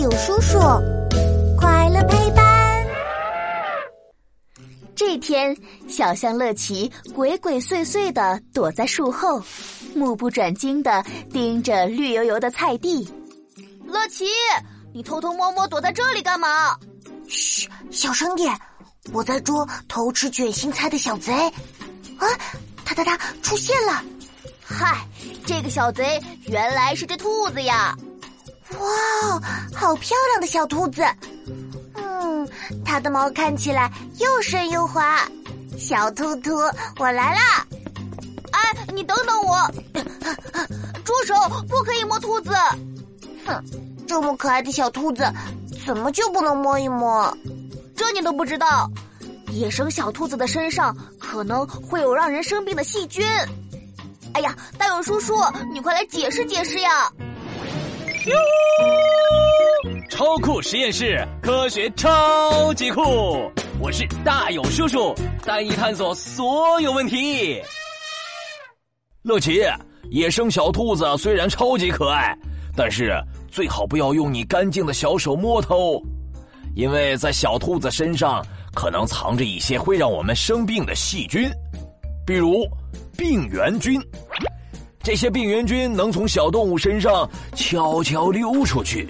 友叔叔，快乐陪伴。这天，小象乐奇鬼鬼祟祟的躲在树后，目不转睛的盯着绿油油的菜地。乐奇，你偷偷摸摸躲在这里干嘛？嘘，小声点，我在捉偷吃卷心菜的小贼。啊，他他他出现了！嗨，这个小贼原来是只兔子呀！哇，好漂亮的小兔子！嗯，它的毛看起来又顺又滑。小兔兔，我来啦！哎，你等等我！住手，不可以摸兔子！哼，这么可爱的小兔子，怎么就不能摸一摸？这你都不知道？野生小兔子的身上可能会有让人生病的细菌。哎呀，大勇叔叔，你快来解释解释呀！哟，超酷实验室，科学超级酷！我是大勇叔叔，带你探索所有问题。乐奇，野生小兔子虽然超级可爱，但是最好不要用你干净的小手摸它哦，因为在小兔子身上可能藏着一些会让我们生病的细菌，比如病原菌。这些病原菌能从小动物身上悄悄溜出去，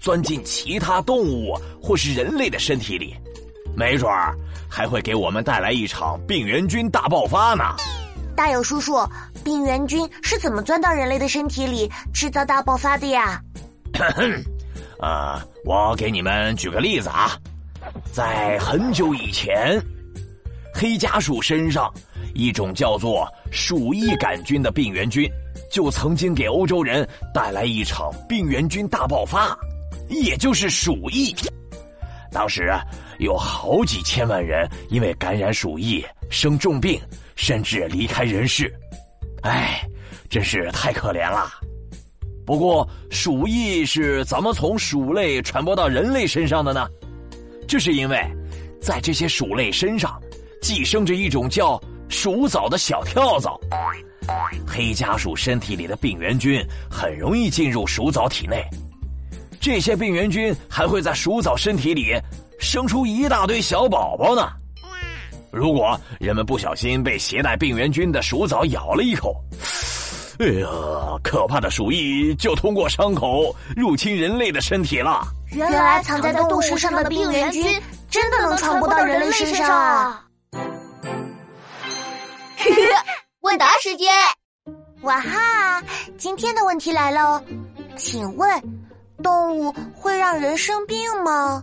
钻进其他动物或是人类的身体里，没准儿还会给我们带来一场病原菌大爆发呢。大友叔叔，病原菌是怎么钻到人类的身体里制造大爆发的呀？啊，我给你们举个例子啊，在很久以前，黑家鼠身上。一种叫做鼠疫杆菌的病原菌，就曾经给欧洲人带来一场病原菌大爆发，也就是鼠疫。当时啊，有好几千万人因为感染鼠疫生重病，甚至离开人世。唉，真是太可怜了。不过，鼠疫是怎么从鼠类传播到人类身上的呢？这是因为，在这些鼠类身上寄生着一种叫……鼠蚤的小跳蚤，黑家鼠身体里的病原菌很容易进入鼠蚤体内，这些病原菌还会在鼠蚤身体里生出一大堆小宝宝呢。如果人们不小心被携带病原菌的鼠蚤咬了一口，哎呀，可怕的鼠疫就通过伤口入侵人类的身体了。原来藏在动物身上的病原菌真的能传播到人类身上啊！问答时间，哇哈！今天的问题来了，请问，动物会让人生病吗？